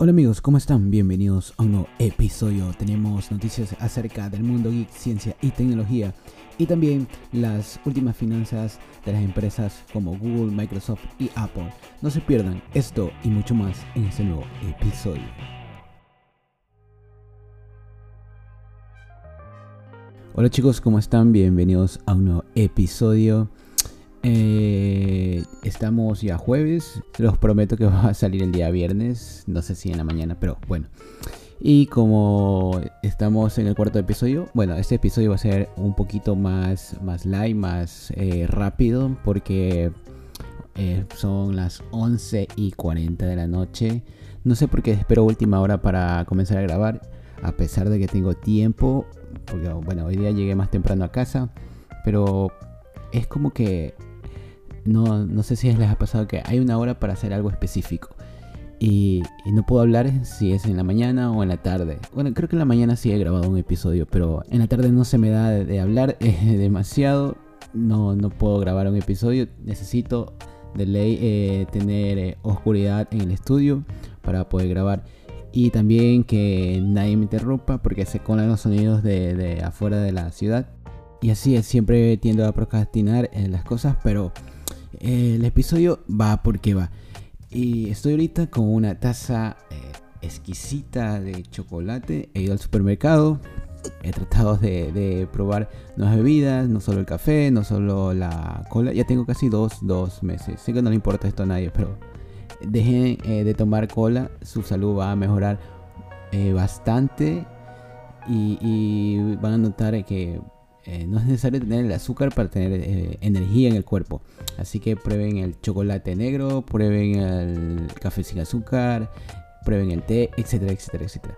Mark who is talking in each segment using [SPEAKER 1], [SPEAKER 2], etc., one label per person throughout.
[SPEAKER 1] Hola amigos, ¿cómo están? Bienvenidos a un nuevo episodio. Tenemos noticias acerca del mundo geek, ciencia y tecnología y también las últimas finanzas de las empresas como Google, Microsoft y Apple. No se pierdan esto y mucho más en este nuevo episodio. Hola chicos, ¿cómo están? Bienvenidos a un nuevo episodio. Eh, estamos ya jueves. Los prometo que va a salir el día viernes. No sé si en la mañana, pero bueno. Y como estamos en el cuarto episodio, bueno, este episodio va a ser un poquito más, más light, más eh, rápido, porque eh, son las 11 y 40 de la noche. No sé por qué espero última hora para comenzar a grabar, a pesar de que tengo tiempo, porque bueno, hoy día llegué más temprano a casa, pero es como que no, no sé si les ha pasado que hay una hora para hacer algo específico. Y, no puedo hablar si es en la mañana o en la tarde. Bueno, creo que en la mañana sí he grabado un episodio, pero en la tarde no se me da de, hablar demasiado. No, no puedo grabar un episodio. Necesito de ley eh, tener eh, oscuridad en el estudio para poder grabar. Y también que nadie me interrumpa porque se colan los sonidos de, de afuera de la ciudad. Y así es, siempre tiendo a procrastinar en las cosas, pero el episodio va porque va. Y estoy ahorita con una taza eh, exquisita de chocolate. He ido al supermercado. He tratado de, probar nuevas bebidas, no solo el café, no solo la cola. Ya tengo casi dos, dos meses. Sé que no le importa esto a nadie, pero dejen eh, de tomar cola. Su salud va a mejorar eh, bastante. y, van a notar que eh, no es necesario tener el azúcar para tener eh, energía en el cuerpo. Así que prueben el chocolate negro, prueben el café sin azúcar, prueben el té, etcétera, etcétera, etcétera.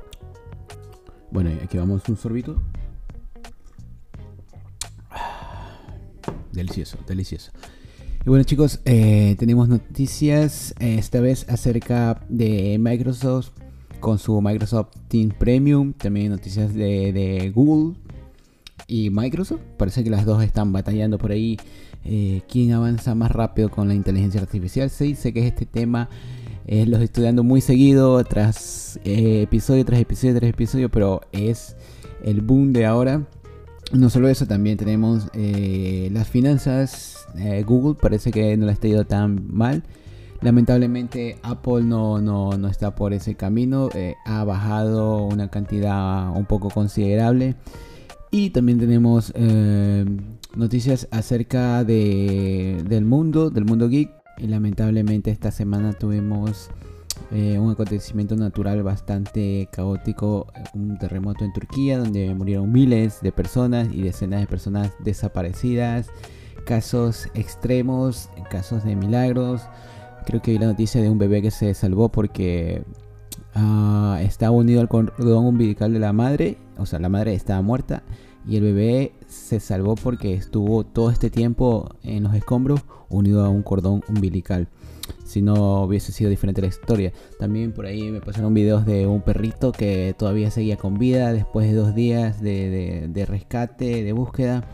[SPEAKER 1] Bueno, aquí vamos un sorbito. Delicioso, delicioso. Y bueno chicos, eh, tenemos noticias esta vez acerca de Microsoft con su Microsoft Team Premium. También noticias de Google y Microsoft. Parece que las dos están batallando por ahí. Eh, ¿Quién avanza más rápido con la inteligencia artificial? Sí, sé que este tema eh, los estudiando muy seguido, tras eh, episodio tras episodio tras episodio, pero es el boom de ahora. No solo eso, también tenemos las finanzas. Google parece que no le está yendo tan mal. Lamentablemente Apple no, no, no está por ese camino. ha bajado una cantidad un poco considerable. Y también tenemos eh, noticias acerca de, del mundo, del mundo geek. Y lamentablemente esta semana tuvimos eh, un acontecimiento natural bastante caótico, un terremoto en Turquía donde murieron miles de personas y decenas de personas desaparecidas, casos extremos, casos de milagros. Creo que vi la noticia de un bebé que se salvó porque uh, estaba unido al cordón umbilical de la madre, o sea, la madre estaba muerta y el bebé se salvó porque estuvo todo este tiempo en los escombros unido a un cordón umbilical. Si no hubiese sido diferente la historia. También por ahí me pasaron videos de un perrito que todavía seguía con vida después de dos días de, rescate, de búsqueda.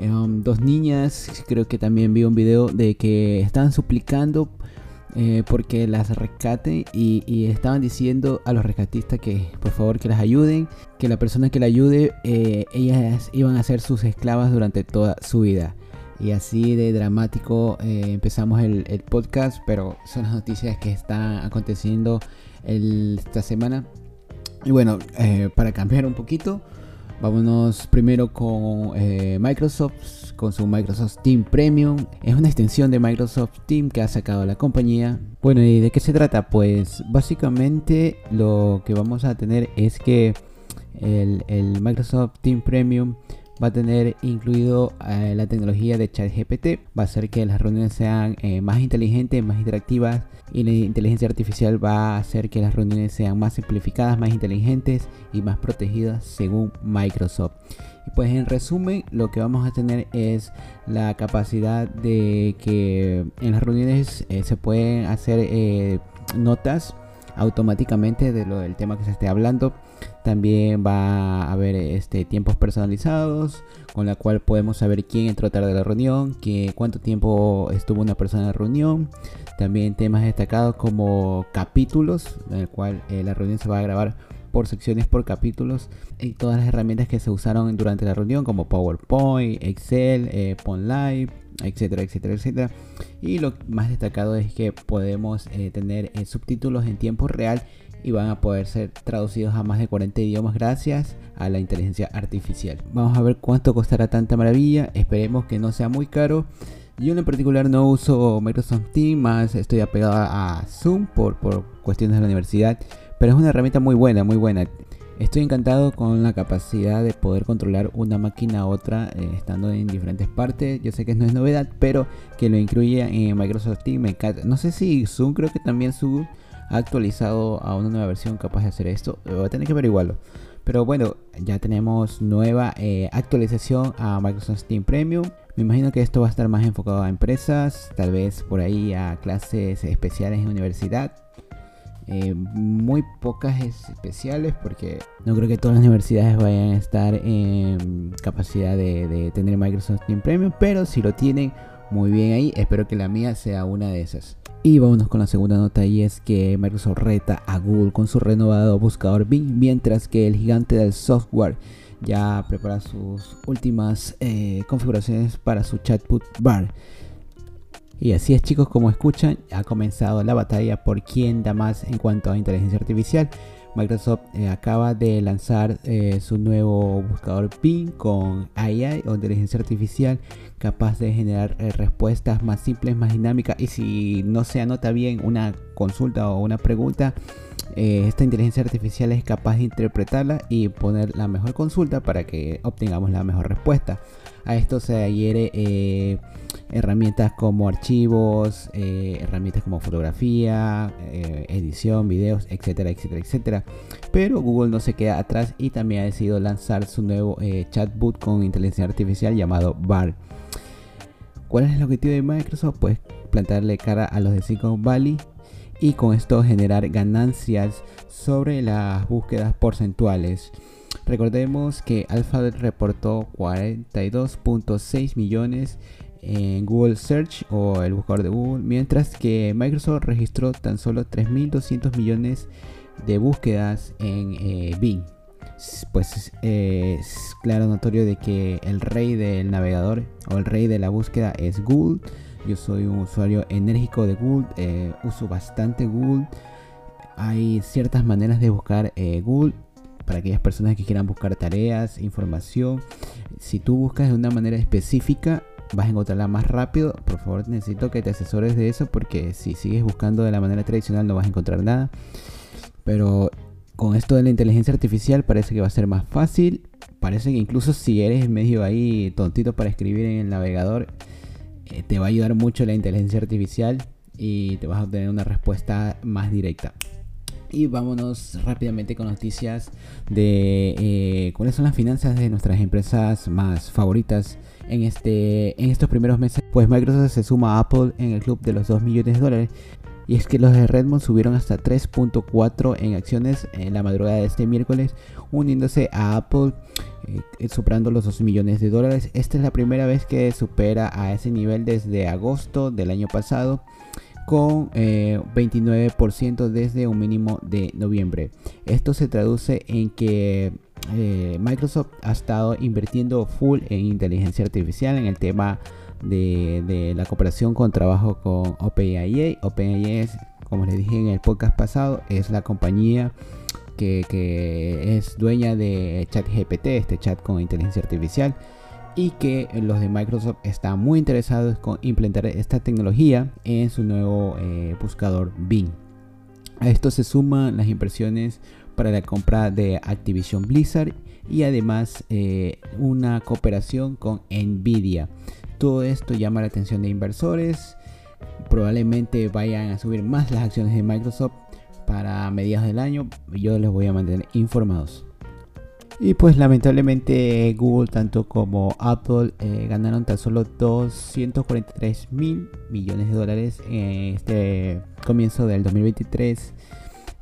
[SPEAKER 1] Um, dos niñas, creo que también vi un video de que estaban suplicando eh, porque las rescaten y, estaban diciendo a los rescatistas que por favor que las ayuden, que la persona que la ayude, eh, ellas iban a ser sus esclavas durante toda su vida. Y así de dramático eh, empezamos el, podcast, pero son las noticias que están aconteciendo esta semana. Y bueno, para cambiar un poquito, Vámonos primero con eh, Microsoft, con su Microsoft Team Premium. Es una extensión de Microsoft Team que ha sacado la compañía. Bueno, ¿y de qué se trata? Pues básicamente lo que vamos a tener es que el, el Microsoft Team Premium va a tener incluido eh, la tecnología de ChatGPT. Va a hacer que las reuniones sean eh, más inteligentes, más interactivas y la inteligencia artificial va a hacer que las reuniones sean más simplificadas, más inteligentes y más protegidas según Microsoft. Y pues en resumen lo que vamos a tener es la capacidad de que en las reuniones eh, se pueden hacer notas automáticamente de lo del tema que se esté hablando. También va a haber este, tiempos personalizados, con la cual podemos saber quién entró tarde a la reunión, que, cuánto tiempo estuvo una persona en la reunión. También temas destacados como capítulos, en el cual eh, la reunión se va a grabar por secciones por capítulos y todas las herramientas que se usaron durante la reunión como PowerPoint, Excel, eh, Live, etcétera, etcétera, etcétera. Y lo más destacado es que podemos eh, tener eh, subtítulos en tiempo real y van a poder ser traducidos a más de 40 idiomas gracias a la inteligencia artificial. Vamos a ver cuánto costará tanta maravilla. Esperemos que no sea muy caro. Yo en particular no uso Microsoft Teams, más estoy apegado a Zoom por, por cuestiones de la universidad. Pero es una herramienta muy buena, muy buena. Estoy encantado con la capacidad de poder controlar una máquina a otra eh, estando en diferentes partes. Yo sé que no es novedad, pero que lo incluya en Microsoft Teams me encanta. No sé si Zoom, creo que también Zoom ha actualizado a una nueva versión capaz de hacer esto. Voy a tener que averiguarlo. Pero bueno, ya tenemos nueva eh, actualización a Microsoft Teams Premium. Me imagino que esto va a estar más enfocado a empresas, tal vez por ahí a clases especiales en universidad eh, muy pocas especiales porque no creo que todas las universidades vayan a estar en capacidad de, tener Microsoft Team Premium, pero si lo tienen, muy bien ahí. Espero que la mía sea una de esas. Y vámonos con la segunda nota y es que Microsoft reta a Google con su renovado buscador Bing, mientras que el gigante del software ya prepara sus últimas eh, configuraciones para su chatbot bar. Y así es chicos, como escuchan, ha comenzado la batalla por quién da más en cuanto a inteligencia artificial. Microsoft eh, acaba de lanzar eh, su nuevo buscador Bing con AI o inteligencia artificial capaz de generar eh, respuestas más simples, más dinámicas y si no se anota bien una consulta o una pregunta, esta inteligencia artificial es capaz de interpretarla y poner la mejor consulta para que obtengamos la mejor respuesta. A esto se adhiere eh, herramientas como archivos, eh, herramientas como fotografía, eh, edición, videos, etcétera, etcétera, etcétera. Pero Google no se queda atrás y también ha decidido lanzar su nuevo chatbot con inteligencia artificial llamado BAR. ¿Cuál es el objetivo de Microsoft? Pues plantarle cara a los de Silicon Valley y con esto generar ganancias sobre las búsquedas porcentuales. Recordemos que Alphabet reportó 42.6 millones en Google Search o el buscador de Google, mientras que Microsoft registró tan solo 3.200 millones de búsquedas en eh, Bing. Pues eh, es claro, notorio de que el rey del navegador o el rey de la búsqueda es Google. Yo soy un usuario enérgico de Google, eh, uso bastante Google. Hay ciertas maneras de buscar Google para aquellas personas que quieran buscar tareas, información. Si tú buscas de una manera específica, vas a encontrarla más rápido. Por favor, necesito que te asesores de eso porque si sigues buscando de la manera tradicional no vas a encontrar nada. Pero con esto de la inteligencia artificial parece que va a ser más fácil. Parece que incluso si eres medio ahí tontito para escribir en el navegador, eh, te va a ayudar mucho la inteligencia artificial y te vas a obtener una respuesta más directa. Y vámonos rápidamente con noticias de eh, cuáles son las finanzas de nuestras empresas más favoritas en, este, en estos primeros meses. Pues Microsoft se suma a Apple en el club de los 2 millones de dólares. Y es que los de Redmond subieron hasta 3.4 en acciones en la madrugada de este miércoles, uniéndose a Apple, eh, superando los 2 millones de dólares. Esta es la primera vez que supera a ese nivel desde agosto del año pasado con 29% eh, desde un mínimo de noviembre. Esto se traduce en que eh, Microsoft ha estado invirtiendo full en inteligencia artificial en el tema de, la cooperación con trabajo con OpenAI. OpenAI es, como les dije en el podcast pasado, es la compañía que, que es dueña de ChatGPT, este chat con inteligencia artificial y que los de Microsoft están muy interesados con implementar esta tecnología en su nuevo eh, buscador Bing. A esto se suman las inversiones para la compra de Activision Blizzard y además eh, una cooperación con Nvidia. Todo esto llama la atención de inversores. Probablemente vayan a subir más las acciones de Microsoft para mediados del año. Yo les voy a mantener informados. Y pues lamentablemente Google tanto como Apple eh, ganaron tan solo 243 mil millones de dólares en este comienzo del 2023.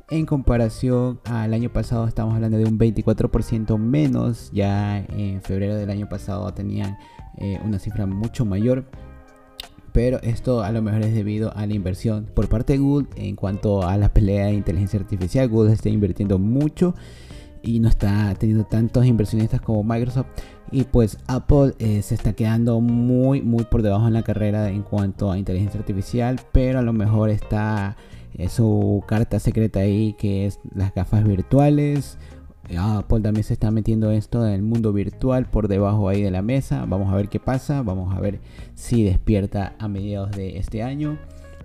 [SPEAKER 1] En comparación al año pasado estamos hablando de un 24% menos. Ya en febrero del año pasado tenían eh, una cifra mucho mayor. Pero esto a lo mejor es debido a la inversión por parte de Google en cuanto a la pelea de inteligencia artificial. Google está invirtiendo mucho y no está teniendo tantos inversionistas como Microsoft. Y pues Apple eh, se está quedando muy, muy por debajo en la carrera en cuanto a inteligencia artificial. Pero a lo mejor está su carta secreta ahí que es las gafas virtuales. Apple también se está metiendo esto en el mundo virtual por debajo ahí de la mesa. Vamos a ver qué pasa. Vamos a ver si despierta a mediados de este año.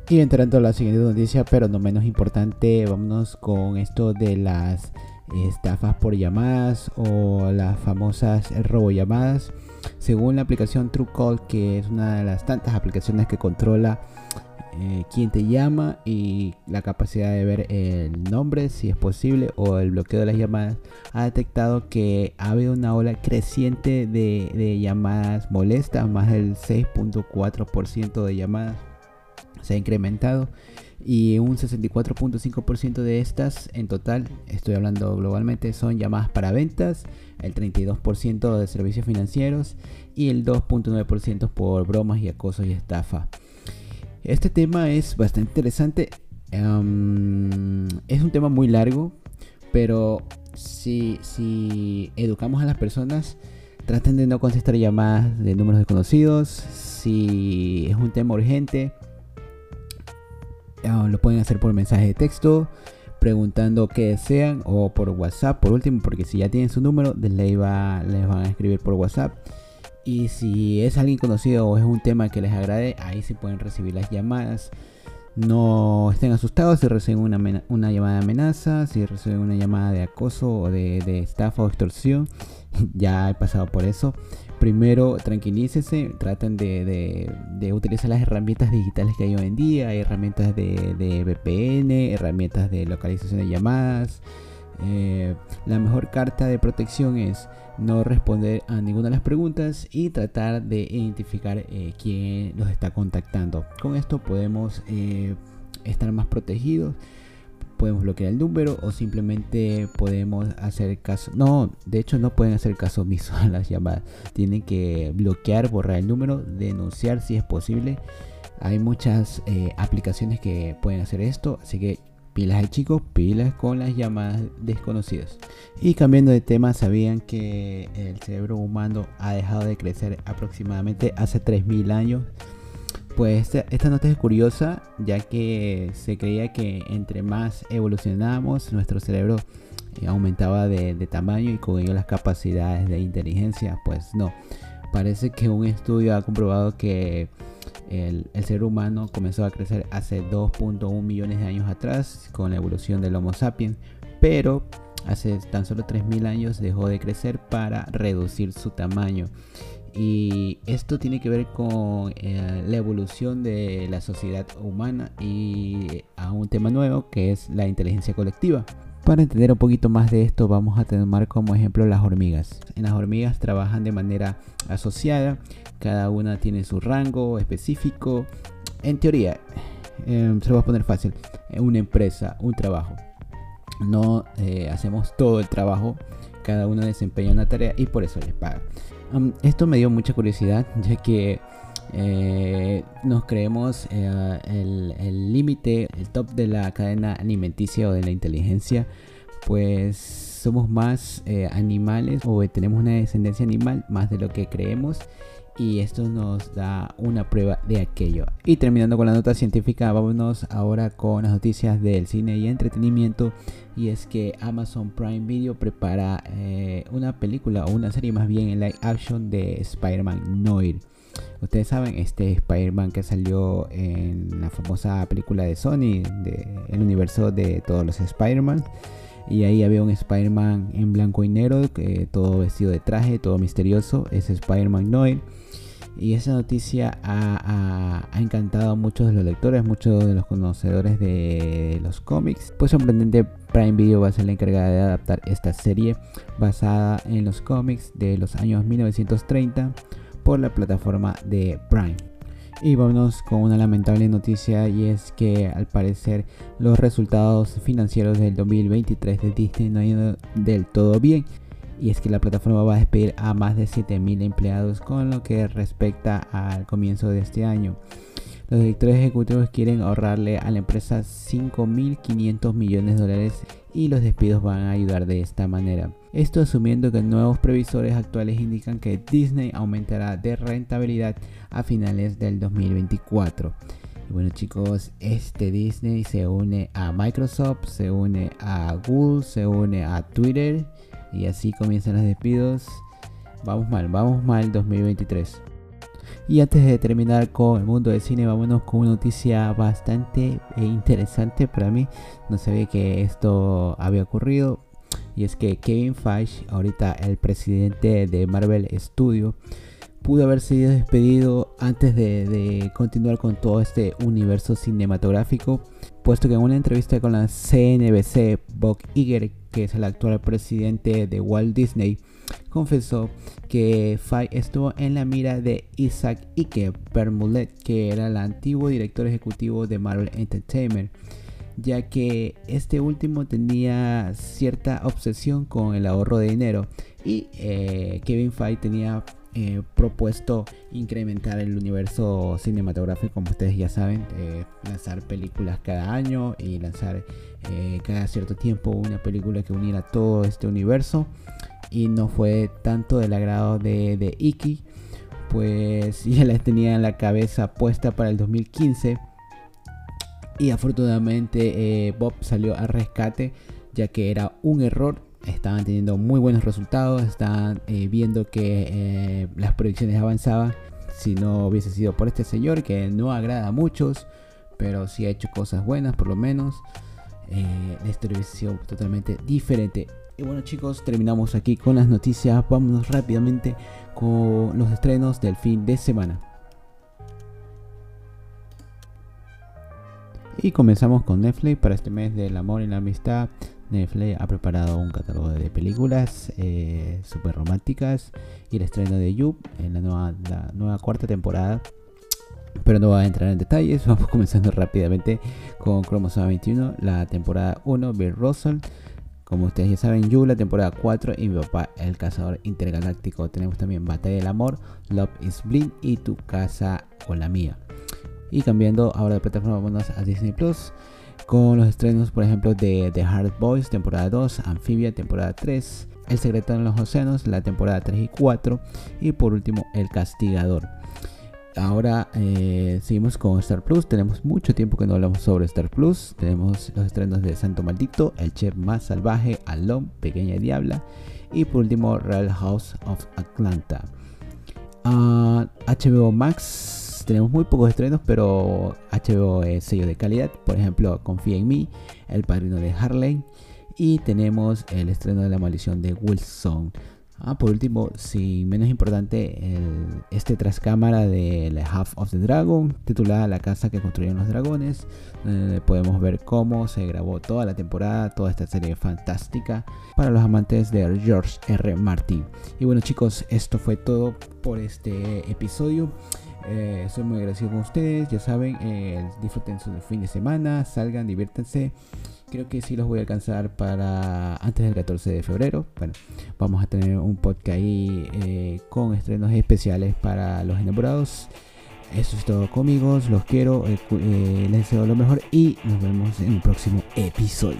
[SPEAKER 1] Y entrando a la siguiente noticia, pero no menos importante, vámonos con esto de las estafas por llamadas o las famosas robollamadas. Según la aplicación TrueCall, que es una de las tantas aplicaciones que controla eh, quién te llama y la capacidad de ver el nombre si es posible o el bloqueo de las llamadas ha detectado que ha habido una ola creciente de, llamadas molestas más del 6.4% de llamadas se ha incrementado y un 64.5% de estas en total, estoy hablando globalmente, son llamadas para ventas, el 32% de servicios financieros y el 2.9% por bromas y acoso y estafa. Este tema es bastante interesante. Em, es un tema muy largo, pero si, si educamos a las personas, traten de no contestar llamadas de números desconocidos. Si es un tema urgente, em, lo pueden hacer por mensaje de texto, preguntando qué desean, o por WhatsApp, por último, porque si ya tienen su número, les, les van a escribir por WhatsApp. Y si es alguien conocido o es un tema que les agrade, ahí sí pueden recibir las llamadas. No estén asustados si reciben una, una llamada de amenaza, si reciben una llamada de acoso o de, de estafa o extorsión. ya he pasado por eso. Primero tranquilícese, traten de, utilizar las herramientas digitales que hay hoy en día. Herramientas de, de VPN, herramientas de localización de llamadas. Eh, la mejor carta de protección es no responder a ninguna de las preguntas y tratar de identificar eh, quién los está contactando. Con esto podemos eh, estar más protegidos. Podemos bloquear el número o simplemente podemos hacer caso. No, de hecho no pueden hacer caso omiso a las llamadas. Tienen que bloquear, borrar el número, denunciar si es posible. Hay muchas aplicaciones que pueden hacer esto, así que Pilas al chico, pilas con las llamadas desconocidas. Y cambiando de tema, ¿sabían que el cerebro humano ha dejado de crecer aproximadamente hace 3.000 años? Pues esta, nota es curiosa, ya que se creía que entre más evolucionábamos, nuestro cerebro eh, aumentaba de, tamaño y con ello las capacidades de inteligencia. Pues no, parece que un estudio ha comprobado que el, ser humano comenzó a crecer hace 2.1 millones de años atrás con la evolución del Homo sapiens, pero hace tan solo 3.000 años dejó de crecer para reducir su tamaño. Y esto tiene que ver con eh, la evolución de la sociedad humana y a un tema nuevo que es la inteligencia colectiva. Para entender un poquito más de esto vamos a tomar como ejemplo las hormigas. En las hormigas trabajan de manera asociada, cada una tiene su rango específico. En teoría, em, se lo voy a poner fácil, una empresa, un trabajo. No eh, hacemos todo el trabajo, cada uno desempeña una tarea y por eso les paga. Esto me dio mucha curiosidad ya que eh, nos creemos eh, el límite, el, top de la cadena alimenticia o de la inteligencia, pues somos más eh, animales o tenemos una descendencia animal más de lo que creemos y esto nos da una prueba de aquello. Y terminando con la nota científica, vámonos ahora con las noticias del cine y entretenimiento. Y es que Amazon Prime Video prepara una película o una serie más bien en live action de Spider-Man Noir. Ustedes saben, este Spider-Man que salió en la famosa película de Sony, de el universo de todos los Spider-Man. Y ahí había un Spider-Man en blanco y negro, que, todo vestido de traje, todo misterioso. Es Spider-Man Noir. Y esa noticia ha, encantado a muchos de los lectores, muchos de los conocedores de los cómics. Pues sorprendente, Prime Video va a ser la encargada de adaptar esta serie basada en los cómics de los años 1930 por la plataforma de Prime. Y vámonos con una lamentable noticia y es que al parecer los resultados financieros del 2023 de Disney no han ido del todo bien. Y es que la plataforma va a despedir a más de 7.000 empleados con lo que respecta al comienzo de este año. Los directores ejecutivos quieren ahorrarle a la empresa 5.500 millones de dólares y los despidos van a ayudar de esta manera. Esto asumiendo que nuevos previsores actuales indican que Disney aumentará de rentabilidad a finales del 2024. Y bueno chicos, este Disney se une a Microsoft, se une a Google, se une a Twitter y así comienzan los despidos. Vamos mal, vamos mal 2023. Y antes de terminar con el mundo del cine, vámonos con una noticia bastante eh, interesante para mí. No sabía que esto había ocurrido. Y es que Kevin Feige, ahorita el presidente de Marvel Studios, pudo haber sido despedido antes de, continuar con todo este universo cinematográfico, puesto que en una entrevista con la CNBC, Bob Iger, que es el actual presidente de Walt Disney, confesó que Fay estuvo en la mira de Isaac Ike Permulet, que era el antiguo director ejecutivo de Marvel Entertainment, ya que este último tenía cierta obsesión con el ahorro de dinero y eh, Kevin Feige tenía eh, propuesto incrementar el universo cinematográfico, como ustedes ya saben, eh, lanzar películas cada año y lanzar cada cierto tiempo una película que uniera todo este universo y no fue tanto del agrado de, de Iki, pues ya la tenía en la cabeza puesta para el 2015 y afortunadamente eh, Bob salió al rescate ya que era un error. Estaban teniendo muy buenos resultados, estaban eh, viendo que eh, las proyecciones avanzaban. Si no hubiese sido por este señor que no agrada a muchos, pero sí ha hecho cosas buenas por lo menos, la historia hubiese sido totalmente diferente. Y bueno chicos, terminamos aquí con las noticias. Vámonos rápidamente con los estrenos del fin de semana. Y comenzamos con Netflix para este mes del amor y la amistad. Netflix ha preparado un catálogo de películas eh, super románticas y el estreno de You en la nueva, cuarta temporada. Pero no voy a entrar en detalles, vamos comenzando rápidamente con Chromosome 21, la temporada 1, Bill Russell. Como ustedes ya saben, You, la temporada 4 y mi papá, el cazador intergaláctico. Tenemos también Batalla del Amor, Love is Blind y Tu casa o la mía. Y cambiando ahora de plataforma, vamos a Disney Plus con los estrenos, por ejemplo, de The Hard Boys, temporada 2, Amphibia, temporada 3, El secreto en los océanos, la temporada 3 y 4, y por último, El castigador. Ahora eh, seguimos con Star Plus. Tenemos mucho tiempo que no hablamos sobre Star Plus. Tenemos los estrenos de Santo Maldito, El Chef Más Salvaje, Alon, Pequeña Diabla y por último Real House of Atlanta. HBO ah, Max, tenemos muy pocos estrenos, pero HBO es sello de calidad. Por ejemplo, Confía en mí, El Padrino de Harley y tenemos el estreno de La Maldición de Wilson. Ah, por último, si menos importante, el, este tras cámara de Half of the Dragon, titulada La casa que construyeron los dragones, podemos ver cómo se grabó toda la temporada, toda esta serie fantástica para los amantes de George R. Martin. Y bueno chicos, esto fue todo por este episodio. Eh, soy muy agradecido con ustedes, ya saben, eh, disfruten su fin de semana, salgan, diviértanse. Creo que sí los voy a alcanzar para antes del 14 de febrero. Bueno, vamos a tener un podcast ahí eh, con estrenos especiales para los enamorados. Eso es todo conmigo, los quiero, les deseo lo mejor y nos vemos en un próximo episodio.